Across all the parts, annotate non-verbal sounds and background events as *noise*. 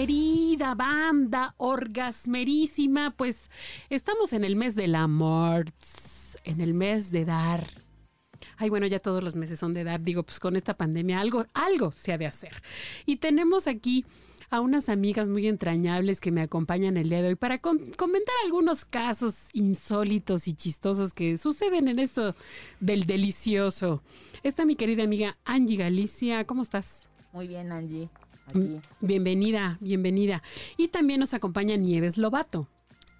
Querida banda orgasmerísima, pues estamos en el mes del amor, en el mes de dar. Ay, bueno, ya todos los meses son de dar. Digo, pues con esta pandemia algo, algo se ha de hacer. Y tenemos aquí a unas amigas muy entrañables que me acompañan el día de hoy para comentar algunos casos insólitos y chistosos que suceden en esto del delicioso. Está mi querida amiga Angie Galicia. ¿Cómo estás? Muy bien, Angie. Mm. Aquí. Bienvenida, bienvenida. Y también nos acompaña Nieves Lobato.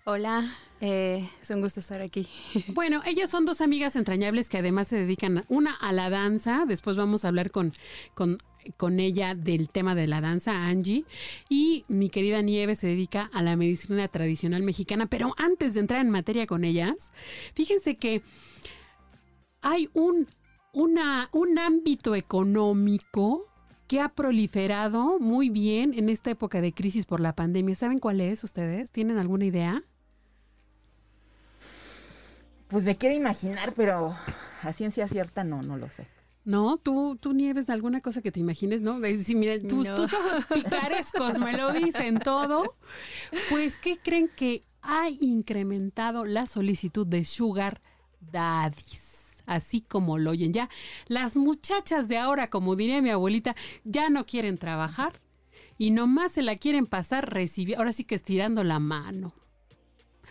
Hola, eh, es un gusto estar aquí. *laughs* Bueno, ellas son dos amigas entrañables que además se dedican una a la danza. Después vamos a hablar con, con, con ella del tema de la danza, Angie. Y mi querida Nieves se dedica a la medicina tradicional mexicana. Pero antes de entrar en materia con ellas, fíjense que hay un, una, un ámbito económico que ha proliferado muy bien en esta época de crisis por la pandemia. ¿Saben cuál es ustedes? ¿Tienen alguna idea? Pues me quiero imaginar, pero a ciencia cierta no, no lo sé. No, tú, tú nieves alguna cosa que te imagines, ¿no? Es decir, mira, tus, No. tus ojos picarescos me lo dicen todo. Pues, ¿qué creen que ha incrementado la solicitud de Sugar Daddies? Así como lo oyen. Ya, las muchachas de ahora, como diría mi abuelita, ya no quieren trabajar y nomás se la quieren pasar recibiendo, ahora sí que estirando la mano.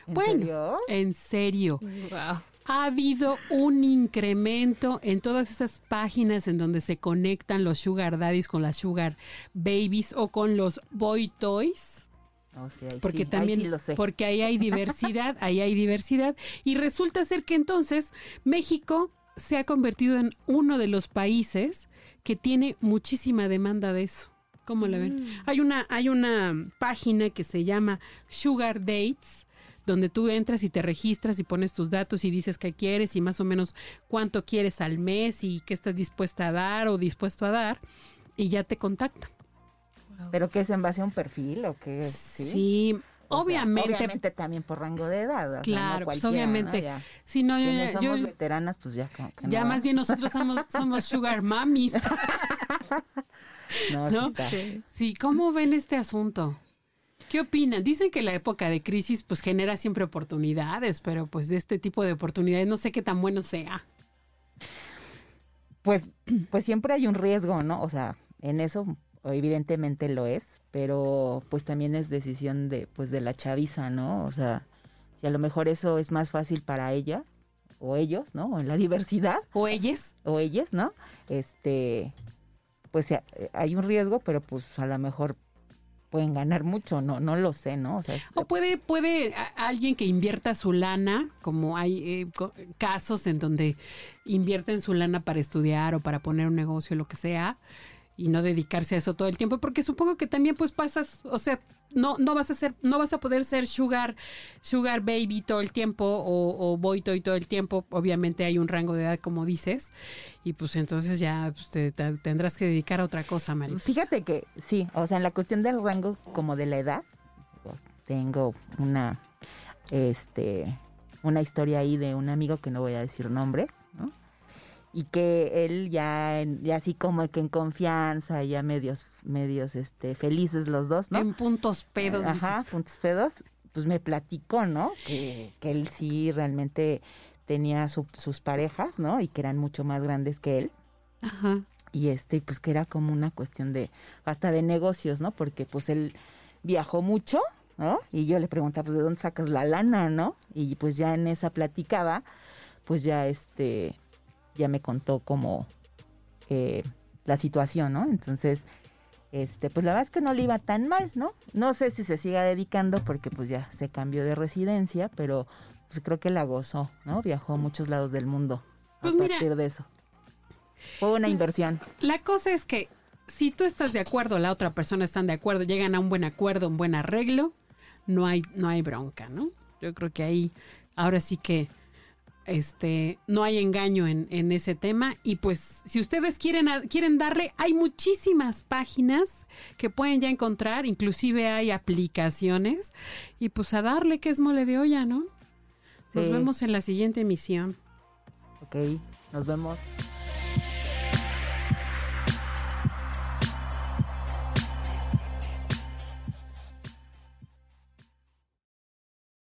¿En bueno, serio? en serio Wow. ha habido un incremento en todas esas páginas en donde se conectan los sugar daddies con las sugar babies o con los boy toys. Ahí Porque sí, ahí también, sí lo sé. porque ahí hay diversidad, ahí hay diversidad. Y resulta ser que entonces México se ha convertido en uno de los países que tiene muchísima demanda de eso. ¿Cómo la ven? Hay una, hay una página que se llama Sugar Dates, donde tú entras y te registras y pones tus datos y dices qué quieres y más o menos cuánto quieres al mes y qué estás dispuesta a dar o dispuesto a dar y ya te contactan. ¿Pero qué es en base a un perfil o qué? Sí, O sea, obviamente. obviamente también por rango de edad. o sea, no Claro, pues ¿no? obviamente. Ya. Sí, no, yo, somos yo- veteranas, pues ya como que ya no. más bien nosotros somos, *laughs* somos sugar mamis, No, *laughs* ¿no? sí. Sí. Sí, ¿cómo ven este asunto? ¿Qué opinan? Dicen que la época de crisis pues genera siempre oportunidades, pero pues de este tipo de oportunidades no sé qué tan bueno sea. Pues, pues siempre hay un riesgo, ¿no? O sea, en eso evidentemente lo es, pero pues también es decisión de, pues de la chaviza, ¿no? O sea, si a lo mejor eso es más fácil para ellas o ellos, ¿no? O en la *laughs* diversidad, ¿O ellas? o ellas, ¿no? Este, pues eh, hay un riesgo, pero pues a lo mejor pueden ganar mucho, no, no lo sé, ¿no? O sea, ¿O puede, puede alguien que invierta su lana, como hay eh, casos en donde invierten su lana para estudiar o para poner un negocio, lo que sea, y no dedicarse a eso todo el tiempo? Porque supongo que también pues pasas, o sea, no, no vas a ser, no vas a poder ser sugar, sugar baby todo el tiempo o, o boy toy todo el tiempo. Obviamente hay un rango de edad, como dices, y pues entonces ya pues, te, te- tendrás que dedicar a otra cosa, Mari. Fíjate que sí, o sea, en la cuestión del rango como de la edad, tengo una este una historia ahí de un amigo que no voy a decir nombres, ¿no? Y que él ya, en- ya así como que en confianza, ya medios, medios este, felices los dos, ¿no? En puntos pedos. Ajá, puntos pedos, pues me platicó, ¿no? Que, que él sí realmente tenía su- sus parejas, ¿no? Y que eran mucho más grandes que él. Ajá. y este pues que era como una cuestión de hasta de negocios no porque pues él viajó mucho no y yo le preguntaba pues de dónde sacas la lana no y pues ya en esa platicaba pues ya este ya me contó como eh, la situación no entonces este pues la verdad es que no le iba tan mal no no sé si se siga dedicando porque pues ya se cambió de residencia pero pues creo que la gozó no viajó a muchos lados del mundo Pues a mira, partir de eso. Fue una inversión. La cosa es que si tú estás de acuerdo, la otra persona están de acuerdo, llegan a un buen acuerdo, un buen arreglo, no hay, no hay bronca, ¿no? Yo creo que ahí ahora sí que este no hay engaño en, en ese tema. Y pues si ustedes quieren quieren darle hay muchísimas páginas que pueden ya encontrar inclusive hay aplicaciones. Y pues a darle que es mole de olla no nos vemos en la siguiente emisión. Ok, nos vemos.